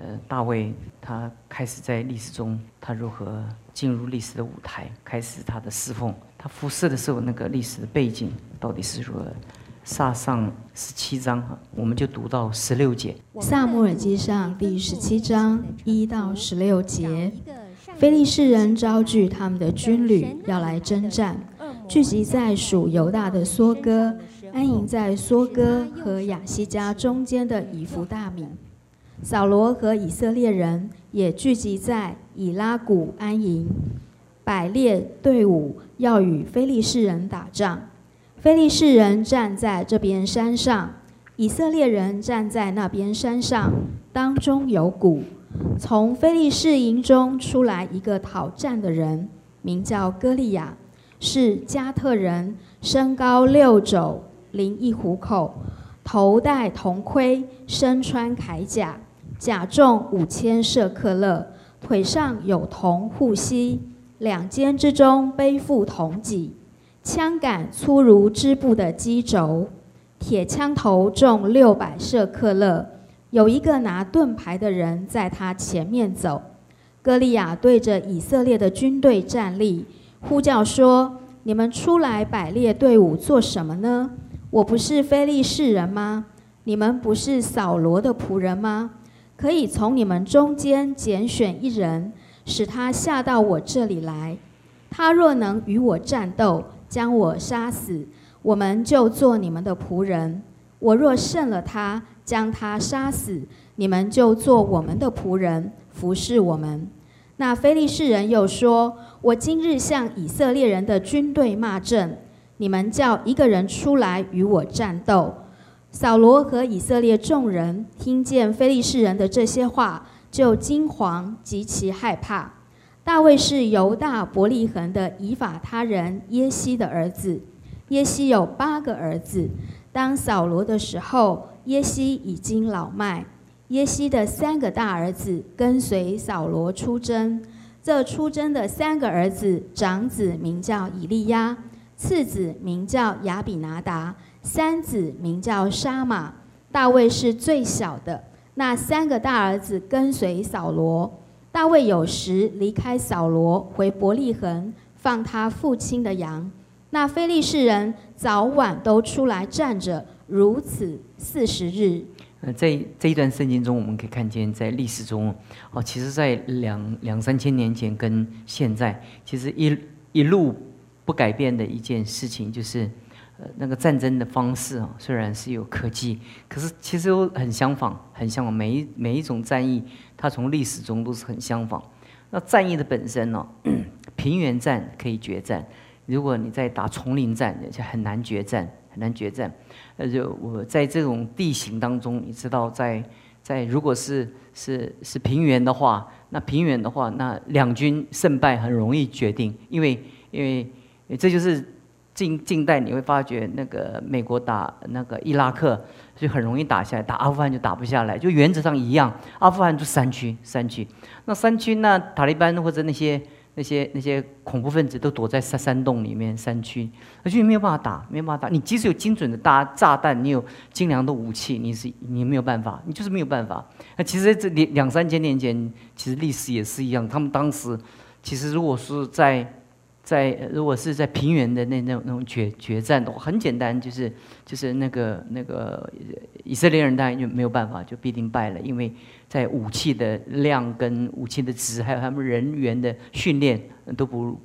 呃，大卫他开始在历史中，他如何进入历史的舞台，开始他的侍奉。他服侍的时候，那个历史的背景到底是如何？撒上十七章，我们就读到十六节。萨母尔记上第十七章一到十六节，非利士人招聚他们的军旅要来征战，聚集在属犹大的梭哥，安营在梭哥和亚西加中间的以弗大米。扫罗和以色列人也聚集在以拉谷安营，百列队伍要与非利士人打仗。非利士人站在这边山上，以色列人站在那边山上，当中有谷。从非利士营中出来一个讨战的人，名叫歌利亚，是加特人，身高六肘，零一虎口，头戴铜盔，身穿铠甲。甲重五千舍克勒，腿上有铜护膝，两肩之中背负铜戟，枪杆粗如织布的机轴，铁枪头重六百舍克勒。有一个拿盾牌的人在他前面走。歌利亚对着以色列的军队站立，呼叫说：“你们出来摆列队伍做什么呢？我不是非利士人吗？你们不是扫罗的仆人吗？”可以从你们中间拣选一人，使他下到我这里来。他若能与我战斗，将我杀死，我们就做你们的仆人；我若胜了他，将他杀死，你们就做我们的仆人，服侍我们。那非利士人又说：“我今日向以色列人的军队骂阵，你们叫一个人出来与我战斗。”扫罗和以色列众人听见非利士人的这些话，就惊惶极其害怕。大卫是犹大伯利恒的以法他人耶西的儿子。耶西有八个儿子。当扫罗的时候，耶西已经老迈。耶西的三个大儿子跟随扫罗出征。这出征的三个儿子，长子名叫以利亚，次子名叫亚比拿达。三子名叫沙马，大卫是最小的。那三个大儿子跟随扫罗。大卫有时离开扫罗，回伯利恒放他父亲的羊。那非利士人早晚都出来站着，如此四十日。呃，在这一段圣经中，我们可以看见，在历史中，哦，其实，在两两三千年前跟现在，其实一一路不改变的一件事情，就是。那个战争的方式啊，虽然是有科技，可是其实都很相仿，很相仿。每一每一种战役，它从历史中都是很相仿。那战役的本身呢，平原战可以决战，如果你在打丛林战，就很难决战，很难决战。那就我在这种地形当中，你知道，在在如果是是是平原的话，那平原的话，那两军胜败很容易决定，因为因为这就是。近近代你会发觉，那个美国打那个伊拉克就很容易打下来，打阿富汗就打不下来，就原则上一样。阿富汗就山区，山区，那山区那塔利班或者那些那些那些恐怖分子都躲在山山洞里面，山区，而且没有办法打，没有办法打。你即使有精准的大炸弹，你有精良的武器，你是你没有办法，你就是没有办法。那其实这两两三千年前，其实历史也是一样，他们当时其实如果是在。在如果是在平原的那那种那种决决战的话，很简单，就是就是那个那个以色列人当然就没有办法，就必定败了，因为在武器的量跟武器的值，还有他们人员的训练都不如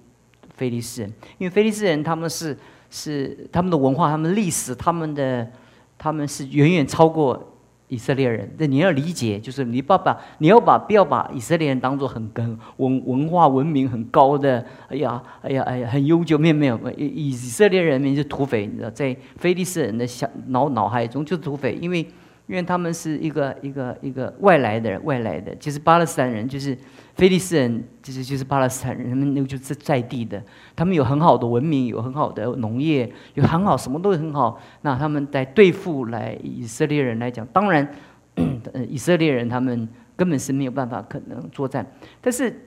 菲利斯人，因为菲利斯人他们是是他们的文化、他们历史、他们的他们是远远超过。以色列人，那你要理解，就是你爸爸，你要把不要把以色列人当做很跟文文化文明很高的，哎呀，哎呀，哎呀，很悠久。没有没有，以以色列人民是土匪，你知道，在非利士人的想脑脑海中就是土匪，因为因为他们是一个一个一个外来的外来的，就是巴勒斯坦人，就是。菲利斯人就是就是巴勒斯坦人，他们那个就是在地的，他们有很好的文明，有很好的农业，有很好什么都很好。那他们在对付来以色列人来讲，当然，以色列人他们根本是没有办法可能作战。但是，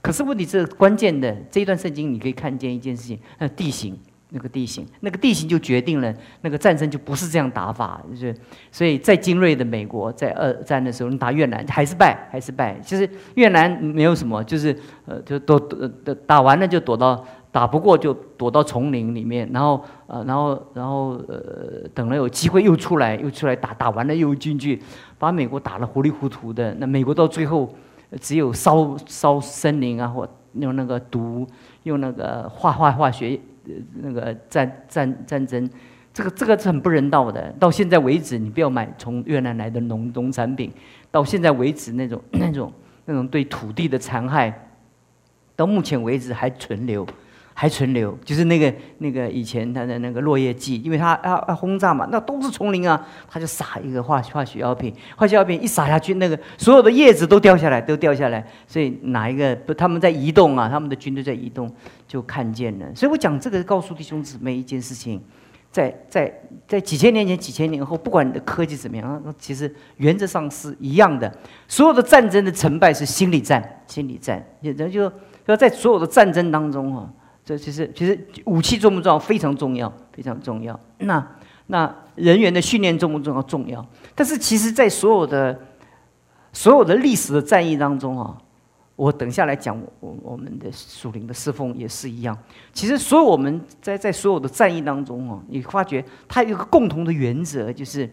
可是问题是关键的这一段圣经，你可以看见一件事情：那地形，那个地形，那个地形就决定了那个战争就不是这样打法，就是所以在精锐的美国在二战的时候，你打越南还是败，还是败。其实越南没有什么，就是呃，就都呃打完了就躲到打不过就躲到丛林里面，然后呃，然后然后呃，等了有机会又出来，又出来打，打完了又进去，把美国打得糊里糊涂的。那美国到最后只有烧烧森林啊，或用那个毒，用那个化化化学。那个战战战争，这个这个是很不人道的。到现在为止，你不要买从越南来的农农产品。到现在为止，那种那种那种对土地的残害，到目前为止还存留。还存留，就是那个那个以前他的那个落叶剂，因为他要要轰炸嘛，那都是丛林啊，他就撒一个化化学药品，化学药品一撒下去，那个所有的叶子都掉下来，都掉下来。所以哪一个不他们在移动啊，他们的军队在移动，就看见了。所以我讲这个，告诉弟兄姊妹一件事情，在在在几千年前、几千年后，不管你的科技怎么样，那其实原则上是一样的。所有的战争的成败是心理战，心理战。也就说，在所有的战争当中啊。这其实，其实武器重不重要？非常重要，非常重要。那那人员的训练重不重要？重要。但是，其实，在所有的所有的历史的战役当中啊，我等下来讲，我我们的属灵的侍奉也是一样。其实，所有我们在在所有的战役当中啊，你发觉它有一个共同的原则，就是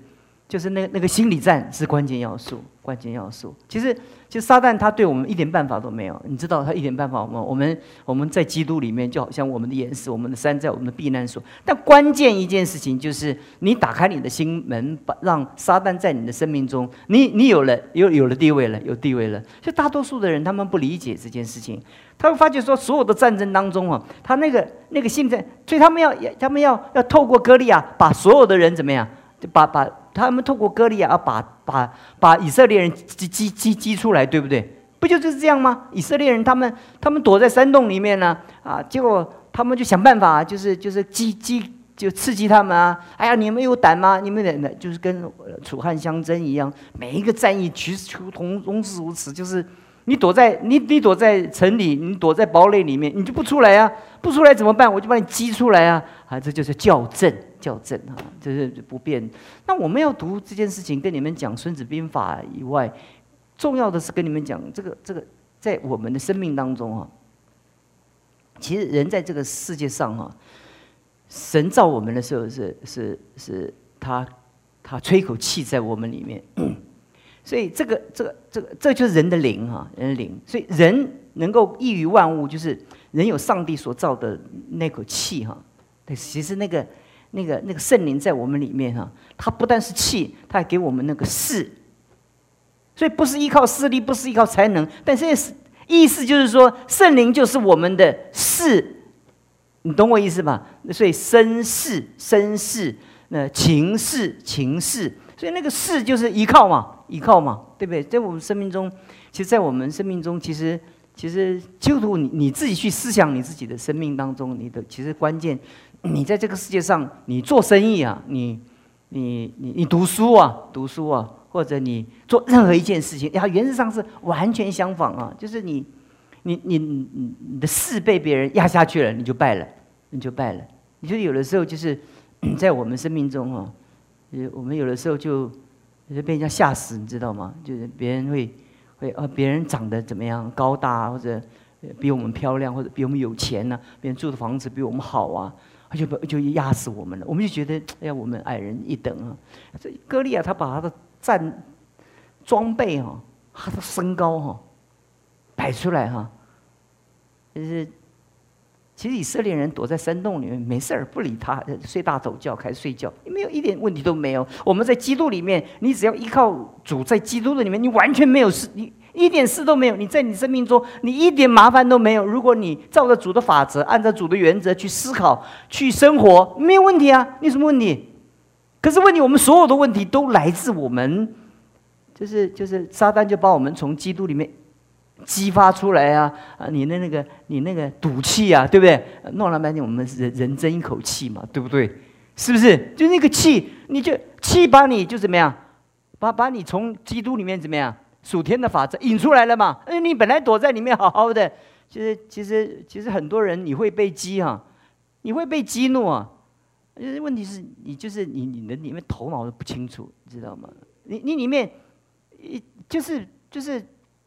就是那那个心理战是关键要素，关键要素。其实。其实撒旦他对我们一点办法都没有，你知道他一点办法吗？我们我们在基督里面就好像我们的岩石、我们的山寨、我们的避难所。但关键一件事情就是，你打开你的心门，把让撒旦在你的生命中，你你有了有有了地位了，有地位了。就大多数的人他们不理解这件事情，他会发觉说，所有的战争当中啊，他那个那个现在，所以他们要他们要要透过歌利亚把所有的人怎么样，就把把。他们透过歌利亚把把把以色列人激激激激出来，对不对？不就就是这样吗？以色列人他们他们躲在山洞里面呢，啊，结果他们就想办法，就是就是激激就刺激他们啊！哎呀，你们有胆吗？你们的就是跟楚汉相争一样，每一个战役其实同同是如此，就是。你躲在你你躲在城里，你躲在堡垒里面，你就不出来啊！不出来怎么办？我就把你击出来啊！啊，这就是校正，校正啊，这是不变。那我们要读这件事情，跟你们讲《孙子兵法》以外，重要的是跟你们讲这个这个，在我们的生命当中啊，其实人在这个世界上啊，神造我们的时候是是是，他他吹口气在我们里面。所以这个这个这个这就是人的灵哈，人的灵。所以人能够异于万物，就是人有上帝所造的那口气哈。对，其实那个那个那个圣灵在我们里面哈，它不但是气，它还给我们那个势。所以不是依靠势力，不是依靠才能，但是意思就是说，圣灵就是我们的势，你懂我意思吧？所以身势身势，那情势情势。所以那个势就是依靠嘛，依靠嘛，对不对？在我们生命中，其实，在我们生命中，其实，其实，基督徒，你你自己去思想你自己的生命当中，你的其实关键，你在这个世界上，你做生意啊，你，你，你，你读书啊，读书啊，或者你做任何一件事情，它原则上是完全相反啊，就是你，你，你，你，的势被别人压下去了，你就败了，你就败了。你就有的时候就是 在我们生命中啊。呃，我们有的时候就就被人家吓死，你知道吗？就是别人会会啊，别人长得怎么样，高大或者比我们漂亮，或者比我们有钱呢？别人住的房子比我们好啊，就就压死我们了。我们就觉得，哎呀，我们矮人一等啊。这歌利亚他把他的战装备哈，他的身高哈摆出来哈，就是。其实以色列人躲在山洞里面没事儿，不理他，睡大头觉，开始睡觉，没有一点问题都没有。我们在基督里面，你只要依靠主，在基督的里面，你完全没有事，你一点事都没有。你在你生命中，你一点麻烦都没有。如果你照着主的法则，按照主的原则去思考、去生活，没有问题啊。你什么问题？可是问题，我们所有的问题都来自我们，就是就是撒旦就把我们从基督里面。激发出来啊啊！你的那个，你那个赌气啊，对不对？弄了半天，我们人人争一口气嘛，对不对？是不是？就那个气，你就气把你就怎么样，把把你从基督里面怎么样，属天的法则引出来了嘛？哎，你本来躲在里面好好的，其实其实其实很多人你会被激哈，你会被激怒啊。就是问题是你就是你你的里面头脑都不清楚，你知道吗？你你里面一就是就是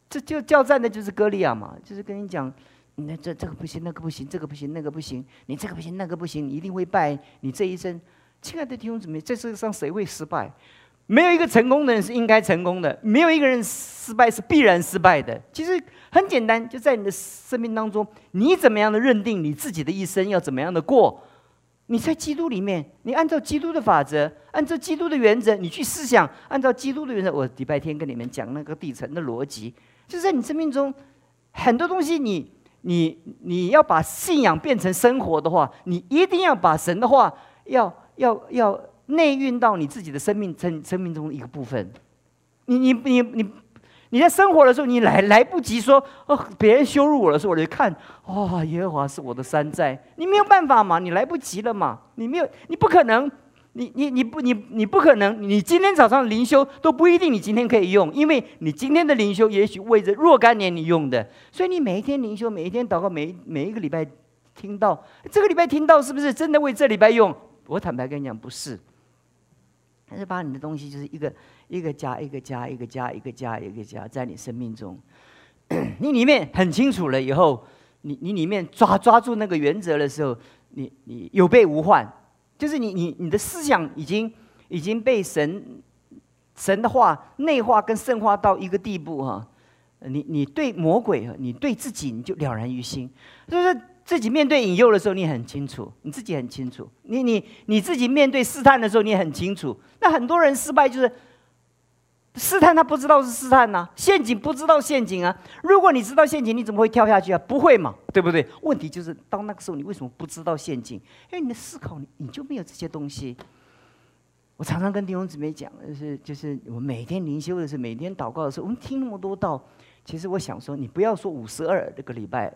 这就叫战的就是歌利亚嘛，就是跟你讲，那这这个不行，那个不行，这个不行，那个不行，你这个不行，那个不行，你一定会败，你这一生。亲爱的弟兄姊妹，这世上谁会失败？没有一个成功的人是应该成功的，没有一个人失败是必然失败的。其实很简单，就在你的生命当中，你怎么样的认定你自己的一生要怎么样的过？你在基督里面，你按照基督的法则，按照基督的原则，你去思想，按照基督的原则。我礼拜天跟你们讲那个底层的逻辑，就是在你生命中很多东西，你你你要把信仰变成生活的话，你一定要把神的话要要要。内运到你自己的生命生生命中的一个部分，你你你你你在生活的时候，你来来不及说哦，别人羞辱我的时候，我就看哇，耶和华是我的山寨，你没有办法嘛，你来不及了嘛，你没有，你不可能，你你你不你你不可能，你今天早上灵修都不一定你今天可以用，因为你今天的灵修也许为着若干年你用的，所以你每一天灵修，每一天祷告，每每一个礼拜听到，这个礼拜听到是不是真的为这礼拜用？我坦白跟你讲，不是。还是把你的东西，就是一个一个加一个加一个加一个加一个加，在你生命中，你里面很清楚了以后，你你里面抓抓住那个原则的时候，你你有备无患，就是你你你的思想已经已经被神神的话内化跟圣化到一个地步哈，你你对魔鬼，你对自己你就了然于心，就是。自己面对引诱的时候，你很清楚，你自己很清楚。你你你自己面对试探的时候，你很清楚。那很多人失败就是试探，他不知道是试探呐，陷阱不知道陷阱啊。如果你知道陷阱，你怎么会跳下去啊？不会嘛，对不对？问题就是到那个时候，你为什么不知道陷阱？因为你的思考，你你就没有这些东西。我常常跟弟兄姊妹讲，就是就是我每天灵修的时候，每天祷告的时候，我们听那么多道，其实我想说，你不要说五十二这个礼拜，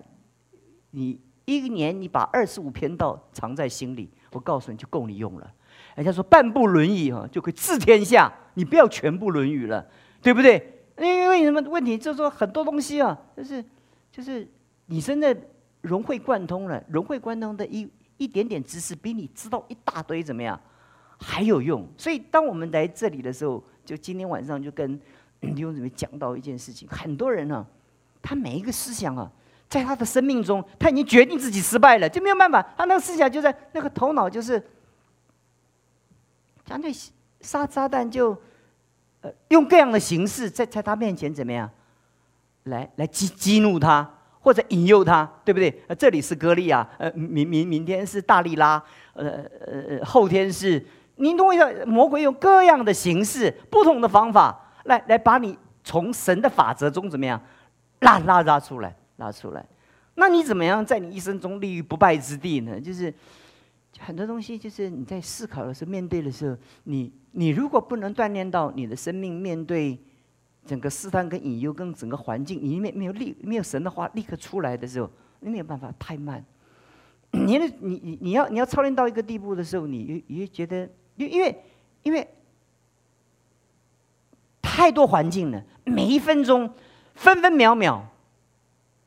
你。一年你把二十五篇道藏在心里，我告诉你就够你用了。人家说半部《论语》哈就可以治天下，你不要全部《论语》了，对不对？因为什么问题？就是说很多东西啊，就是就是你真的融会贯通了，融会贯通的一一点点知识，比你知道一大堆怎么样还有用。所以当我们来这里的时候，就今天晚上就跟弟兄姊妹讲到一件事情，很多人呢，他每一个思想啊。在他的生命中，他已经决定自己失败了，就没有办法。他那个思想就在那个头脑，就是干脆杀炸弹，就呃用各样的形式在在他面前怎么样，来来激激怒他，或者引诱他，对不对？呃，这里是歌利亚，呃，明明明天是大力拉，呃呃后天是，你懂我意思？魔鬼用各样的形式、不同的方法，来来把你从神的法则中怎么样拉拉拉出来。拉出来，那你怎么样在你一生中立于不败之地呢？就是很多东西，就是你在思考的时候、面对的时候，你你如果不能锻炼到你的生命面对整个试探跟引诱跟整个环境，你没没有立没有神的话立刻出来的时候，你没有办法太慢。你你你你要你要操练到一个地步的时候，你你会觉得，因因为因为太多环境了，每一分钟分分秒秒。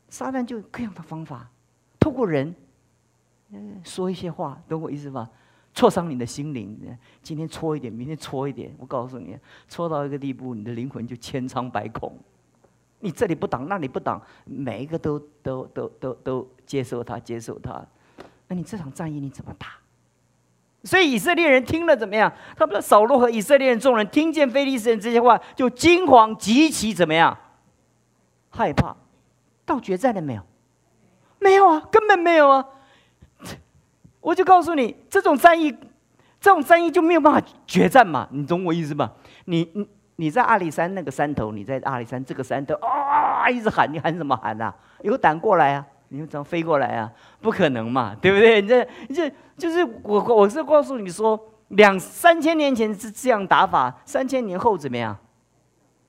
撒旦就各样的方法，透过人，嗯说一些话，懂我意思吧？挫伤你的心灵，今天戳一点，明天戳一点。我告诉你，戳到一个地步，你的灵魂就千疮百孔。你这里不挡，那里不挡，每一个都都都都都接受他，接受他。那你这场战役你怎么打？所以以色列人听了怎么样？他们的扫罗和以色列人众人听见非利士人这些话，就惊慌极其怎么样？害怕。到决战了没有？没有啊，根本没有啊！我就告诉你，这种战役，这种战役就没有办法决战嘛，你懂我意思吧？你你你在阿里山那个山头，你在阿里山这个山头啊，一直喊，你喊什么喊啊？有胆过来啊？你怎么飞过来啊？不可能嘛，对不对？你这这就是我我是告诉你说，两三千年前是这样打法，三千年后怎么样？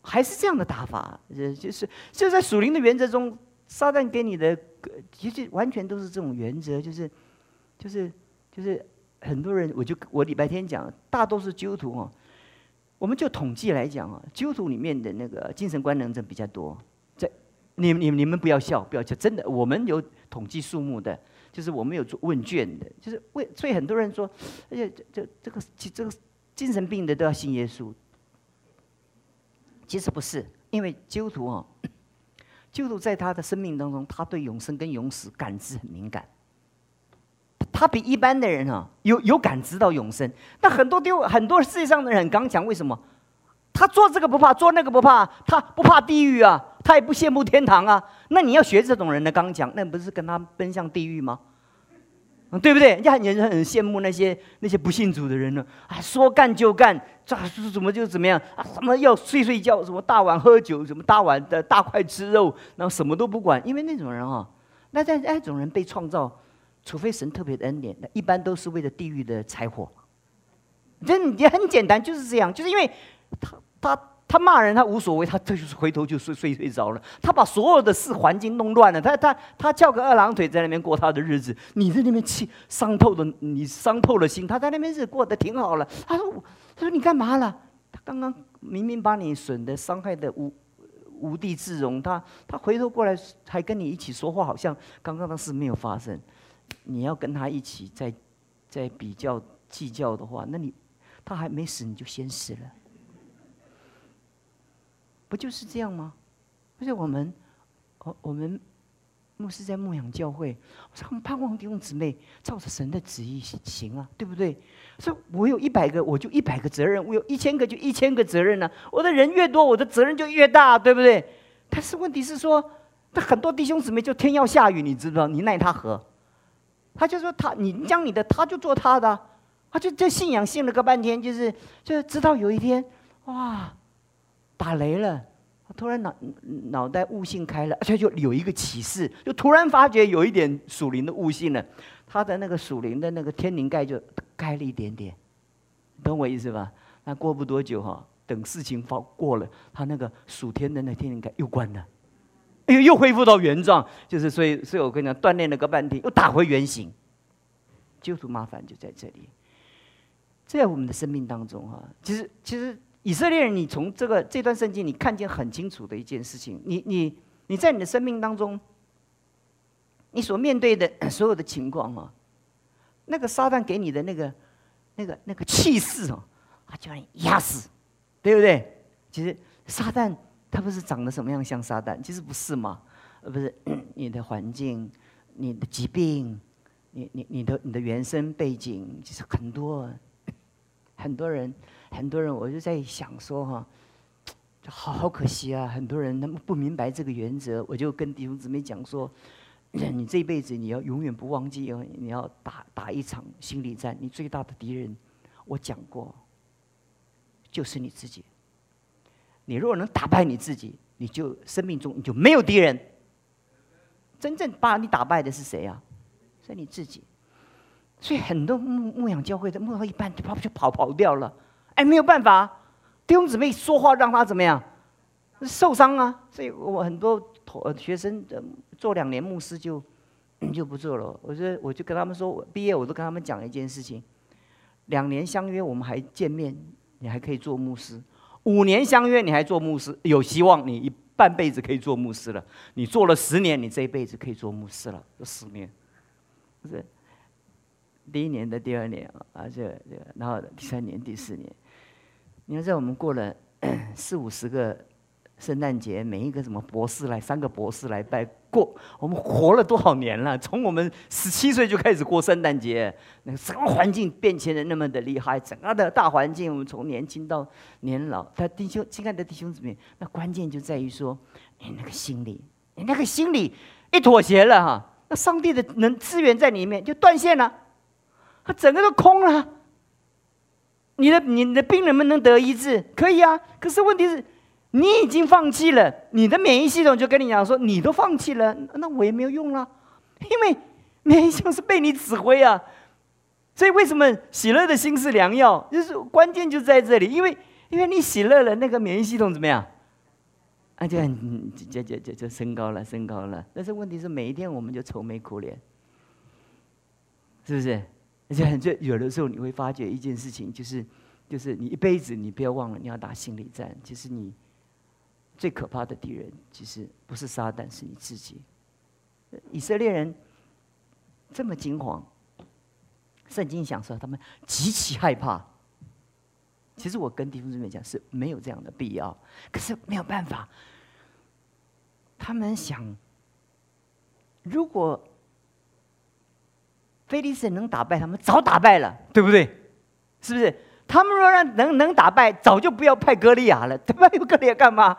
还是这样的打法？呃，就是就在属灵的原则中。撒旦给你的，其实完全都是这种原则，就是，就是，就是很多人，我就我礼拜天讲，大多数基督徒哦，我们就统计来讲啊，基督徒里面的那个精神官能症比较多。这，你你你们不要笑，不要笑，真的，我们有统计数目的，就是我们有做问卷的，就是为所以很多人说，而且这这这个这个精神病的都要信耶稣。其实不是，因为基督徒啊，基督徒在他的生命当中，他对永生跟永死感知很敏感。他比一般的人啊，有有感知到永生。那很多丢很多世界上的人很刚强，为什么？他做这个不怕，做那个不怕，他不怕地狱啊，他也不羡慕天堂啊。那你要学这种人的刚强，那不是跟他奔向地狱吗？对不对？人家很很羡慕那些那些不信主的人呢，啊，说干就干，咋怎么就怎么样啊？什么要睡睡觉，什么大碗喝酒，什么大碗的大块吃肉，然后什么都不管。因为那种人啊，那在那种人被创造，除非神特别的恩典，那一般都是为了地狱的柴火。这也很简单，就是这样，就是因为他他。他骂人，他无所谓，他这就是回头就睡睡睡着了。他把所有的事环境弄乱了，他他他翘个二郎腿在那边过他的日子。你在那边气伤透的，你伤透了心。他在那边日子过得挺好了。他说：“他说你干嘛了？他刚刚明明把你损的伤害的无无地自容。他他回头过来还跟你一起说话，好像刚刚的事没有发生。你要跟他一起在在比较计较的话，那你他还没死你就先死了。”不就是这样吗？而且我们，我我们牧师在牧养教会，我们盼望弟兄姊妹照着神的旨意行啊，对不对？所以我有一百个，我就一百个责任；我有一千个，就一千个责任呢。我的人越多，我的责任就越大，对不对？但是问题是说，那很多弟兄姊妹就天要下雨，你知道？你奈他何？他就说他，你讲你的，他就做他的，他就这信仰信了个半天，就是就直到有一天，哇！打雷了，突然脑脑袋悟性开了，而 且就有一个启示，就突然发觉有一点属灵的悟性了。他的那个属灵的那个天灵盖就 开了一点点，懂我意思吧？那过不多久哈，等事情发过了，他那个属天的那天灵盖又关了，哎呦，又恢复到原状。就是所以，所以我跟你讲，锻炼了个半天，又打回原形。就是麻烦就在这里，在我们的生命当中哈，其实其实。以色列人，你从这个这段圣经，你看见很清楚的一件事情，你你你在你的生命当中，你所面对的 所有的情况啊，那个撒旦给你的那个那个那个气势哦，啊，就让你压死，对不对？其实撒旦他不是长得什么样像撒旦，其实不是嘛，呃，不是 你的环境、你的疾病、你你你的你的原生背景，其实很多 很多人。很多人，我就在想说哈，好好可惜啊！很多人他们不明白这个原则，我就跟弟兄姊妹讲说，你这辈子你要永远不忘记哦，你要打打一场心理战。你最大的敌人，我讲过，就是你自己。你如果能打败你自己，你就生命中你就没有敌人。真正把你打败的是谁啊？是你自己。所以很多牧牧养教会的牧到一半就跑就跑跑掉了。哎，没有办法，弟兄姊妹说话让他怎么样，受伤啊！所以我很多同学生做两年牧师就 就不做了。我说，我就跟他们说，我毕业我都跟他们讲一件事情：两年相约，我们还见面，你还可以做牧师；五年相约，你还做牧师，有希望你一半辈子可以做牧师了。你做了十年，你这一辈子可以做牧师了。十年，不是第一年的第二年啊，这这，然后第三年、第四年。你看，在我们过了 四五十个圣诞节，每一个什么博士来，三个博士来拜过，我们活了多少年了？从我们十七岁就开始过圣诞节，那个整个环境变迁的那么的厉害，整个的大环境，我们从年轻到年老，他弟兄亲爱的弟兄姊妹，那关键就在于说，你那个心理，你那个心理一妥协了哈，那上帝的能资源在里面就断线了，他整个都空了。你的你的病能不能得医治，可以啊。可是问题是，你已经放弃了，你的免疫系统就跟你讲说，你都放弃了，那我也没有用了，因为免疫系统是被你指挥啊。所以为什么喜乐的心是良药？就是关键就在这里，因为因为你喜乐了，那个免疫系统怎么样？啊，就就就就就升高了，升高了。但是问题是，每一天我们就愁眉苦脸，是不是？而且很，就有的时候你会发觉一件事情，就是，就是你一辈子你不要忘了，你要打心理战。其实你最可怕的敌人，其实不是撒旦，是你自己。以色列人这么惊慌。圣经讲说他们极其害怕。其实我跟弟兄姊妹讲是没有这样的必要，可是没有办法。他们想，如果菲利斯人能打败他们，早打败了，对不对？是不是？他们若让能能打败，早就不要派歌利亚了。他派歌利亚干嘛？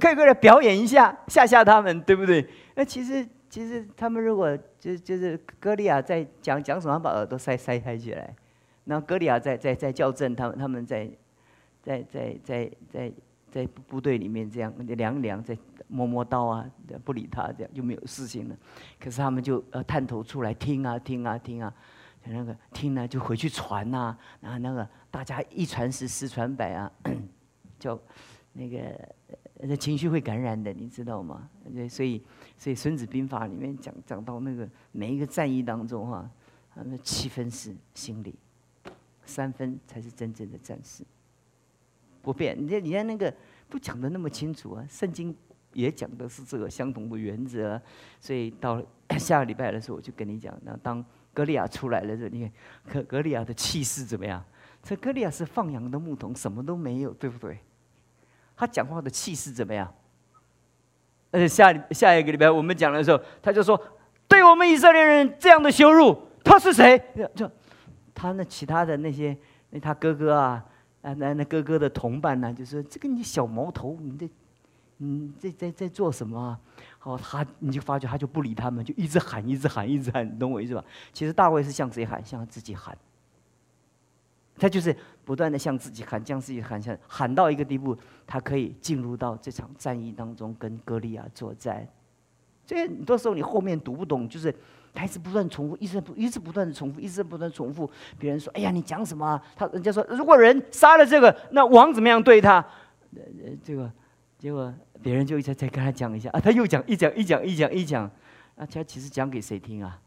可以过来表演一下，吓吓他们，对不对？那其实其实他们如果就就是歌利亚在讲讲什么，把耳朵塞塞开起来，然后歌利亚在在在校正他们，他们在在在在在在部队里面这样凉凉，在摸摸刀啊，不理他，这样就没有事情了。可是他们就呃探头出来听啊听啊听啊，那个听呢就回去传呐，然后那个大家一传十，十传百啊，就那个。那情绪会感染的，你知道吗？所以，所以《孙子兵法》里面讲讲到那个每一个战役当中哈，那七分是心理，三分才是真正的战士。不变，你看，你看那个都讲的那么清楚啊。圣经也讲的是这个相同的原则，所以到 下个礼拜的时候，我就跟你讲，那当格利亚出来的时候，你看格格利亚的气势怎么样？这格利亚是放羊的牧童，什么都没有，对不对？他讲话的气势怎么样？而且下下一个礼拜我们讲的时候，他就说：“对我们以色列人这样的羞辱，他是谁？”就他那其他的那些那他哥哥啊啊那那哥哥的同伴呢，就说：“这个你小毛头，你这你在在在做什么？”哦，他你就发觉他就不理他们，就一直喊，一直喊，一直喊，你懂我意思吧？其实大卫是向谁喊？向他自己喊。他就是不断的向自己喊，向自己喊，向喊到一个地步，他可以进入到这场战役当中，跟歌利亚作战。所以很多时候你后面读不懂，就是他一直不断重复，一直不一直不断的重复，一直不断重复。别人说：“哎呀，你讲什么？”他人家说：“如果人杀了这个，那王怎么样对他？”呃，这个结果别人就一直再跟他讲一下啊，他又讲一讲一讲一讲一讲，啊，他其实讲给谁听啊？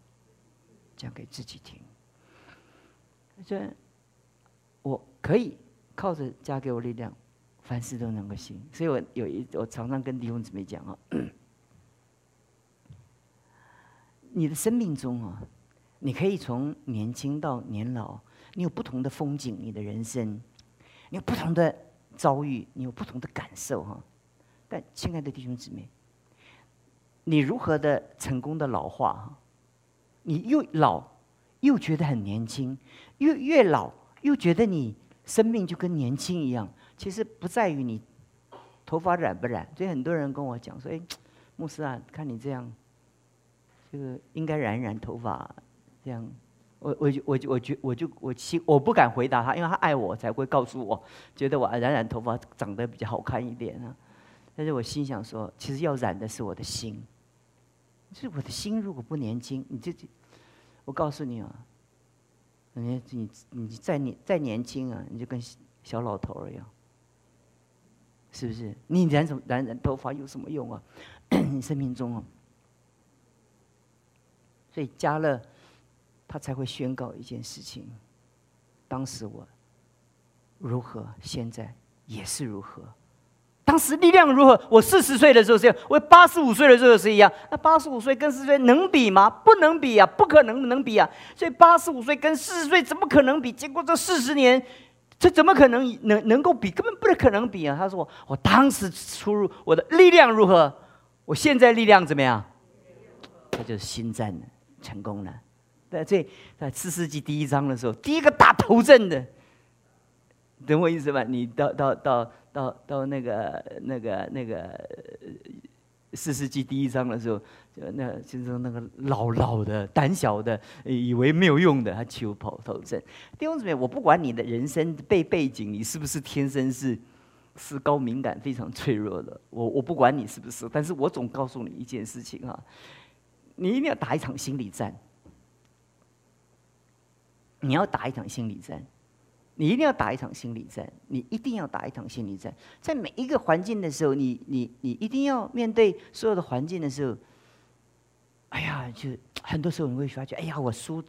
讲给自己听。这。我可以靠着加给我力量，凡事都能够行。所以我有一，我常常跟弟兄姊妹讲啊，你的生命中啊，你可以从年轻到年老，你有不同的风景，你的人生，你有不同的遭遇，你有不同的感受哈。但亲爱的弟兄姊妹，你如何的成功的老化哈？你又老又觉得很年轻，越越老。又觉得你生命就跟年轻一样，其实不在于你头发染不染。所以很多人跟我讲说：“哎，牧师啊，看你这样，这个应该染染头发。”这样，我我就我就我觉我就我心我不敢回答他，因为他爱我才会告诉我，觉得我染染头发长得比较好看一点啊。但是我心想说，其实要染的是我的心，就是我的心如果不年轻，你就我告诉你啊。你你你再年再年轻啊，你就跟小老头儿一样，是不是？你染什么染染头发有什么用啊？你生命中啊，所以加勒他才会宣告一件事情：当时我如何，现在也是如何。当时力量如何？我四十岁的时候是，我八十五岁的时候是一样。那八十五岁跟四十岁能比吗？不能比啊，不可能能比啊。所以八十五岁跟四十岁怎么可能比？经过这四十年，这怎么可能能能够比？根本不可能比啊！他说：“我当时出入我的力量如何？我现在力量怎么样？”他就是心战了，成功了。在这在四世纪第一章的时候，第一个打头阵的，懂我意思吧？你到到到。到到那个那个那个四世纪第一章的时候，就那就是那个老老的胆小的，以为没有用的，他求跑头阵。弟兄姊妹，我不管你的人生背背景，你是不是天生是是高敏感、非常脆弱的，我我不管你是不是，但是我总告诉你一件事情啊，你一定要打一场心理战，你要打一场心理战。你一定要打一场心理战，你一定要打一场心理战。在每一个环境的时候，你你你一定要面对所有的环境的时候，哎呀，就很多时候你会发觉，哎呀，我书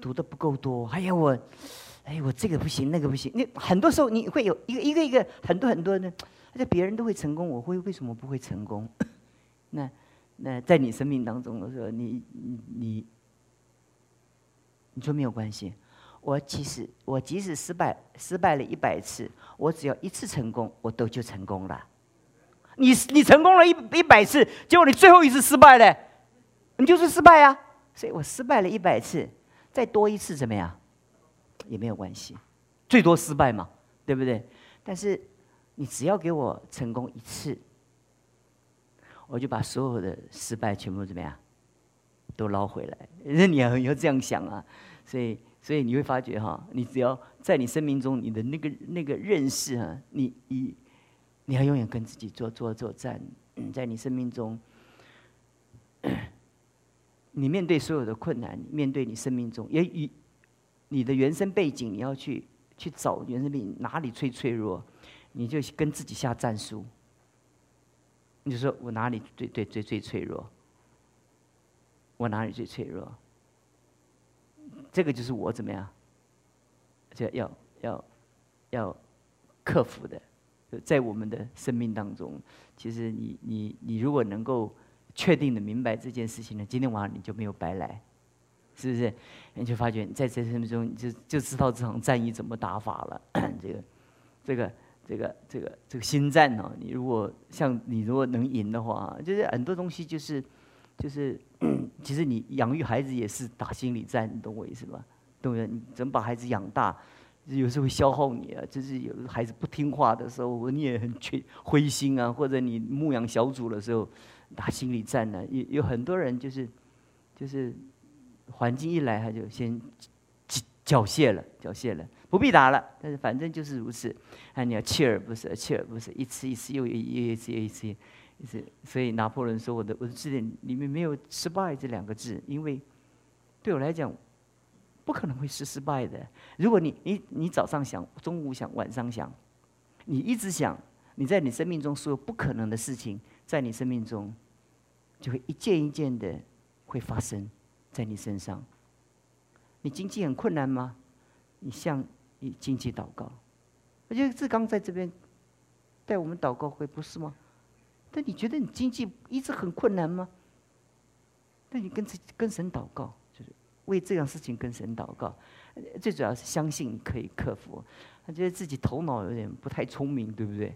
读的不够多，哎呀，我，哎，我这个不行，那个不行。你很多时候你会有一个一个一个很多很多的，而且别人都会成功，我会为什么不会成功？那那在你生命当中的时候，你你你说没有关系。我其实我即使失败，失败了一百次，我只要一次成功，我都就成功了。你你成功了一一百次，结果你最后一次失败了，你就是失败啊。所以我失败了一百次，再多一次怎么样，也没有关系，最多失败嘛，对不对？但是你只要给我成功一次，我就把所有的失败全部怎么样，都捞回来。那 你要要这样想啊，所以。所以你会发觉哈，你只要在你生命中，你的那个那个认识哈，你你你要永远跟自己做做作战。在你生命中，你面对所有的困难，面对你生命中，也与你的原生背景，你要去去找原生背景哪里最脆弱，你就跟自己下战书。你就说我哪里最最最最脆弱？我哪里最脆弱？这个就是我怎么样，就要要要克服的，在我们的生命当中，其实你你你如果能够确定的明白这件事情呢，今天晚上你就没有白来，是不是？你就发觉在这生命中你就就知道这场战役怎么打法了。这个这个这个这个这个心战哦，你如果像你如果能赢的话，就是很多东西就是。就是，其实你养育孩子也是打心理战，你懂我意思吧？懂不懂？你怎么把孩子养大，有时候会消耗你啊。就是有孩子不听话的时候，你也很缺灰心啊。或者你牧养小组的时候，打心理战呢，有有很多人就是，就是环境一来他就先缴械了，缴械了，不必打了。但是反正就是如此，啊，你要锲而不舍，锲而不舍，一次一次又一又一次又一次。是，所以拿破仑说：“我的我的字典里面没有失败这两个字，因为对我来讲，不可能会是失败的。如果你你你早上想，中午想，晚上想，你一直想，你在你生命中所有不可能的事情，在你生命中就会一件一件的会发生在你身上。你经济很困难吗？你向你经济祷告。我觉得志刚在这边带我们祷告会，不是吗？”但你觉得你经济一直很困难吗？那你跟跟神祷告，就是为这样事情跟神祷告。最主要是相信可以克服。他觉得自己头脑有点不太聪明，对不对？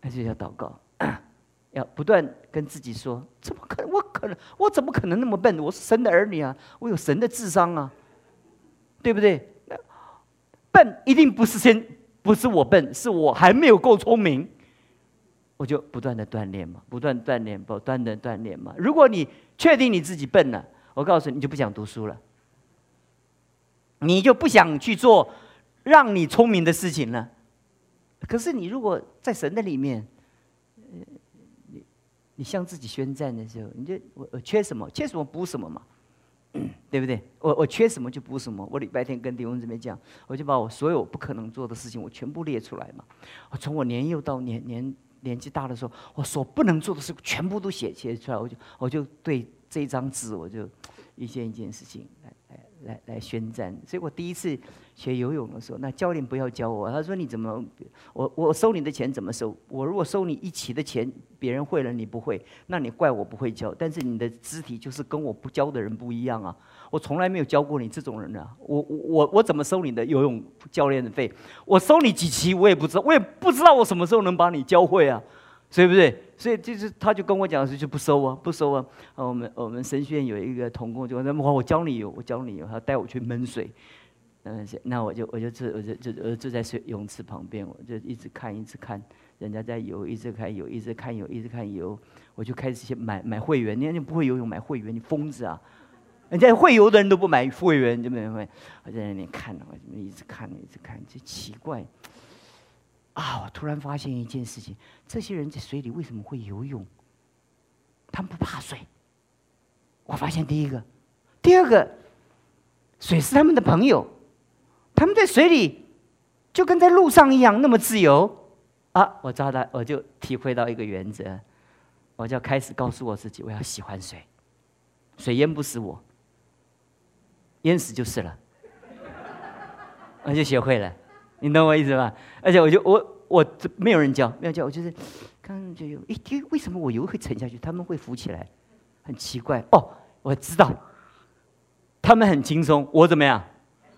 那就要祷告，要不断跟自己说：怎么可能？我可能？我怎么可能那么笨？我是神的儿女啊！我有神的智商啊，对不对？笨一定不是先不是我笨，是我还没有够聪明。我就不断的锻炼嘛，不断锻炼，不断的锻炼嘛。如果你确定你自己笨了，我告诉你，你就不想读书了，你就不想去做让你聪明的事情了。可是你如果在神的里面，你你向自己宣战的时候，你就我我缺什么，缺什么补什么嘛，对不对？我我缺什么就补什么。我礼拜天跟弟兄姊妹讲，我就把我所有不可能做的事情，我全部列出来嘛。我从我年幼到年年。年纪大的时候，我所不能做的事全部都写写出来，我就我就对这张纸，我就一件一件事情来来来宣战。所以我第一次学游泳的时候，那教练不要教我，他说你怎么我我收你的钱怎么收？我如果收你一起的钱，别人会了你不会，那你怪我不会教。但是你的肢体就是跟我不教的人不一样啊，我从来没有教过你这种人啊，我我我怎么收你的游泳教练的费？我收你几期我也不知道，我也不知道我什么时候能把你教会啊。对不对？所以就是，他就跟我讲说，就不收啊，不收啊。啊，我们我们神学院有一个同工，就那么我教你游，我教你游，他带我去闷水。嗯，那我就我就坐，我就就呃坐在水泳池旁边，我就一直看，一直看人家在游，一直看游，一直看游，一直看游。我就开始去买买会员，你看你不会游泳买会员，你疯子啊！人家会游的人都不买会员，就没会。我在那里看，我一直看，一直看，就奇怪。啊！我突然发现一件事情：这些人在水里为什么会游泳？他们不怕水。我发现第一个，第二个，水是他们的朋友，他们在水里就跟在路上一样那么自由。啊！我知道，我就体会到一个原则，我就开始告诉我自己：我要喜欢水，水淹不死我，淹死就是了。我就学会了。你懂我意思吧？而且我就我我没有人教，没有教，我就是刚就有，哎，为什么我油会沉下去，他们会浮起来？很奇怪哦，我知道，他们很轻松，我怎么样？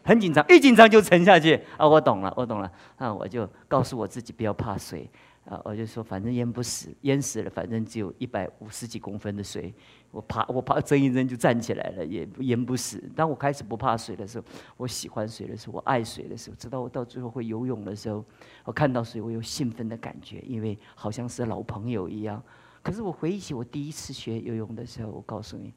很紧张，一紧张就沉下去啊！我懂了，我懂了，那我就告诉我自己不要怕水啊！我就说反正淹不死，淹死了反正只有一百五十几公分的水，我怕我怕睁一睁就站起来了，也淹不死。当我开始不怕水的时候，我喜欢水的时候，我爱水的时候，直到我到最后会游泳的时候，我看到水我有兴奋的感觉，因为好像是老朋友一样。可是我回忆起我第一次学游泳的时候，我告诉你，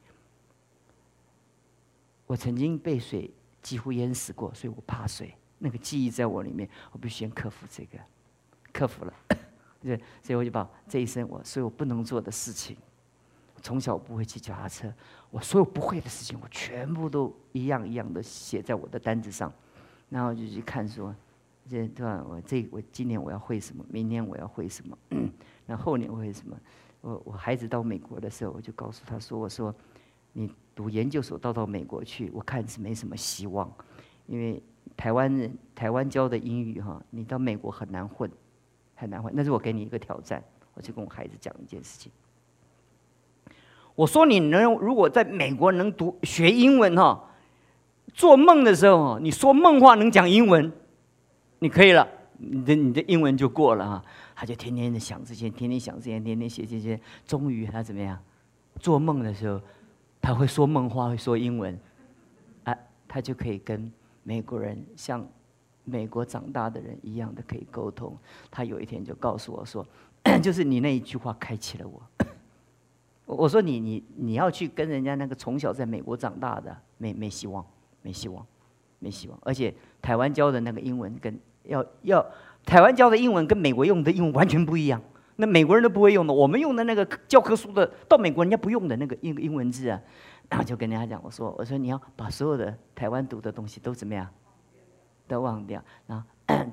我曾经被水。几乎淹死过，所以我怕水。那个记忆在我里面，我必须先克服这个，克服了，对，所以我就把这一生我所有不能做的事情，从小不会骑脚踏车，我所有不会的事情，我全部都一样一样的写在我的单子上，然后就去看说，这对吧？我这我今年我要会什么？明年我要会什么？那后年会什么？我我孩子到美国的时候，我就告诉他说：“我说。”你读研究所到到美国去，我看是没什么希望，因为台湾人台湾教的英语哈，你到美国很难混，很难混。那是我给你一个挑战，我就跟我孩子讲一件事情。我说你能如果在美国能读学英文哈，做梦的时候你说梦话能讲英文，你可以了，你的你的英文就过了哈。他就天天的想这些，天天想这些，天天写这些，终于他怎么样？做梦的时候。他会说梦话，会说英文，啊，他就可以跟美国人像美国长大的人一样的可以沟通。他有一天就告诉我说：“ 就是你那一句话开启了我。”我说：“你你你要去跟人家那个从小在美国长大的，没没希望，没希望，没希望。而且台湾教的那个英文跟要要台湾教的英文跟美国用的英文完全不一样。”那美国人都不会用的，我们用的那个教科书的，到美国人家不用的那个英英文字啊，然后就跟人家讲，我说我说你要把所有的台湾读的东西都怎么样，都忘掉，然后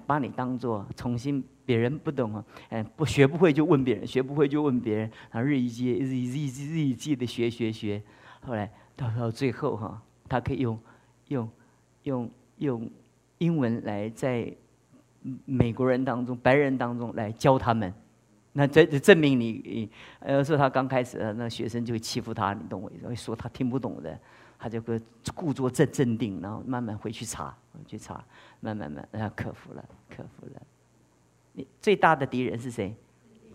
把你当做重新别人不懂啊，嗯，不学不会就问别人，学不会就问别人，然后日以继日以继日以继的学学学，后来到到最后哈，他可以用用用用英文来在美国人当中、白人当中来教他们。那这证明你，呃，说他刚开始，那学生就会欺负他，你懂我意思？会说他听不懂的，他就个故作镇镇定，然后慢慢回去查，去查，慢慢慢，然后克服了，克服了。你最大的敌人是谁？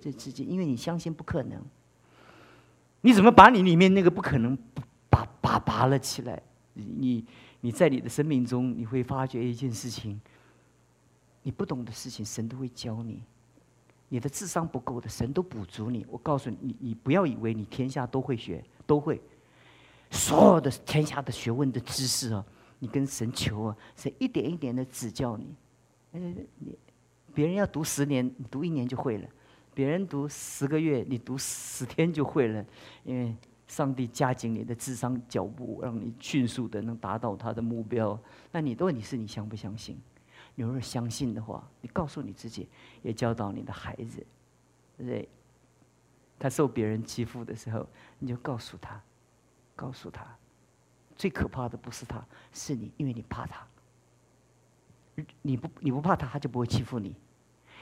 就自己，因为你相信不可能。你怎么把你里面那个不可能拔拔拔了起来？你你在你的生命中，你会发觉一件事情，你不懂的事情，神都会教你。你的智商不够的，神都补足你。我告诉你，你你不要以为你天下都会学，都会，所有的天下的学问的知识啊，你跟神求啊，神一点一点的指教你。嗯，你别人要读十年，你读一年就会了；别人读十个月，你读十天就会了。因为上帝加紧你的智商脚步，让你迅速的能达到他的目标。那你的问题是你相不相信？你如果相信的话，你告诉你自己，也教导你的孩子，对不对？他受别人欺负的时候，你就告诉他，告诉他，最可怕的不是他，是你，因为你怕他。你不你不怕他，他就不会欺负你，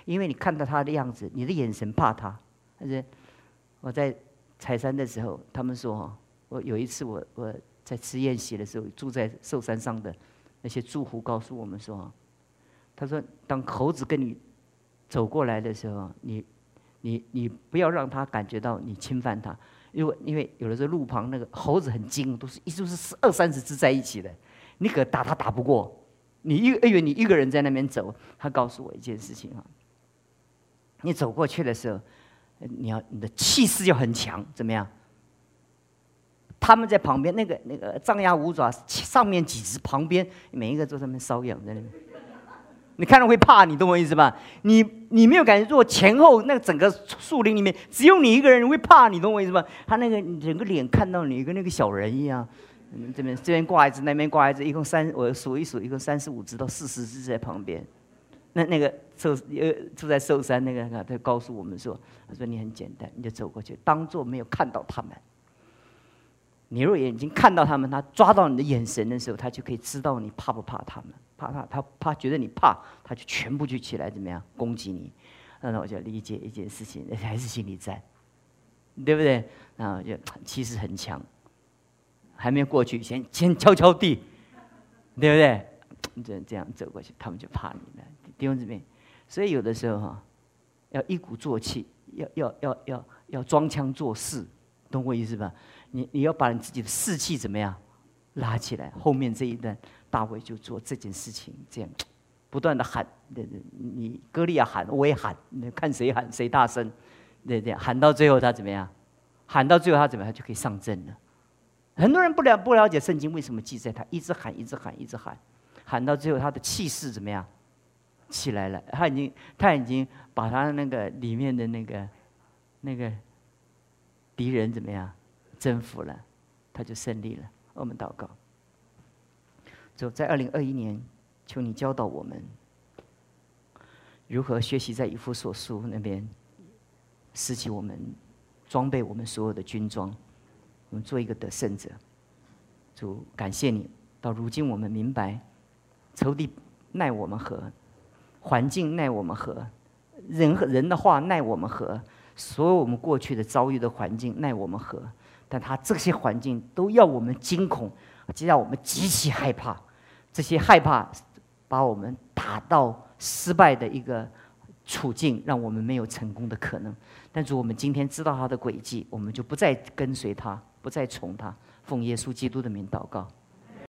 因为你看到他的样子，你的眼神怕他。但是我在采山的时候，他们说，我有一次我我在吃宴席的时候，住在寿山上的那些住户告诉我们说。他说：“当猴子跟你走过来的时候，你、你、你不要让他感觉到你侵犯他，因为因为有的时候路旁那个猴子很精，都是一都是二三十只在一起的，你可打他打不过。你一因为你一个人在那边走，他告诉我一件事情啊，你走过去的时候，你要你的气势要很强，怎么样？他们在旁边那个那个张牙舞爪，上面几只，旁边每一个都在那边搔痒在那。”你看到会怕，你懂我意思吧？你你没有感觉，如果前后那个整个树林里面只有你一个人，会怕，你懂我意思吧？他那个整个脸看到你跟那个小人一样，这边这边挂一只，那边挂一只，一共三，我数一数，一共三十五只到四十只在旁边。那那个寿呃住在寿山那个，他告诉我们说，他说你很简单，你就走过去，当做没有看到他们。你若眼睛看到他们，他抓到你的眼神的时候，他就可以知道你怕不怕他们。怕怕他怕觉得你怕，他就全部就起来怎么样攻击你？那我就理解一件事情，还是心理战，对不对？然后就气势很强，还没有过去，先先敲敲地，对不对？这这样走过去，他们就怕你了，弟兄姊妹。所以有的时候哈，要一鼓作气，要要要要要装腔作势，懂我意思吧？你你要把你自己的士气怎么样拉起来？后面这一段，大卫就做这件事情，这样 不断的喊，你歌利亚喊，我也喊，看谁喊谁大声，对对，喊到最后他怎么样？喊到最后他怎么样？就可以上阵了。很多人不了不了解圣经为什么记载他一直喊一直喊一直喊，喊到最后他的气势怎么样？起来了，他已经他已经把他那个里面的那个那个敌人怎么样？征服了，他就胜利了。我们祷告，就在二零二一年，求你教导我们如何学习在以弗所书那边拾起我们装备我们所有的军装，我们做一个得胜者。主感谢你，到如今我们明白，仇敌奈我们何，环境奈我们何，人和人的话奈我们何，所有我们过去的遭遇的环境奈我们何。但他这些环境都要我们惊恐，就让我们极其害怕。这些害怕把我们打到失败的一个处境，让我们没有成功的可能。但是我们今天知道他的轨迹，我们就不再跟随他，不再从他。奉耶稣基督的名祷告。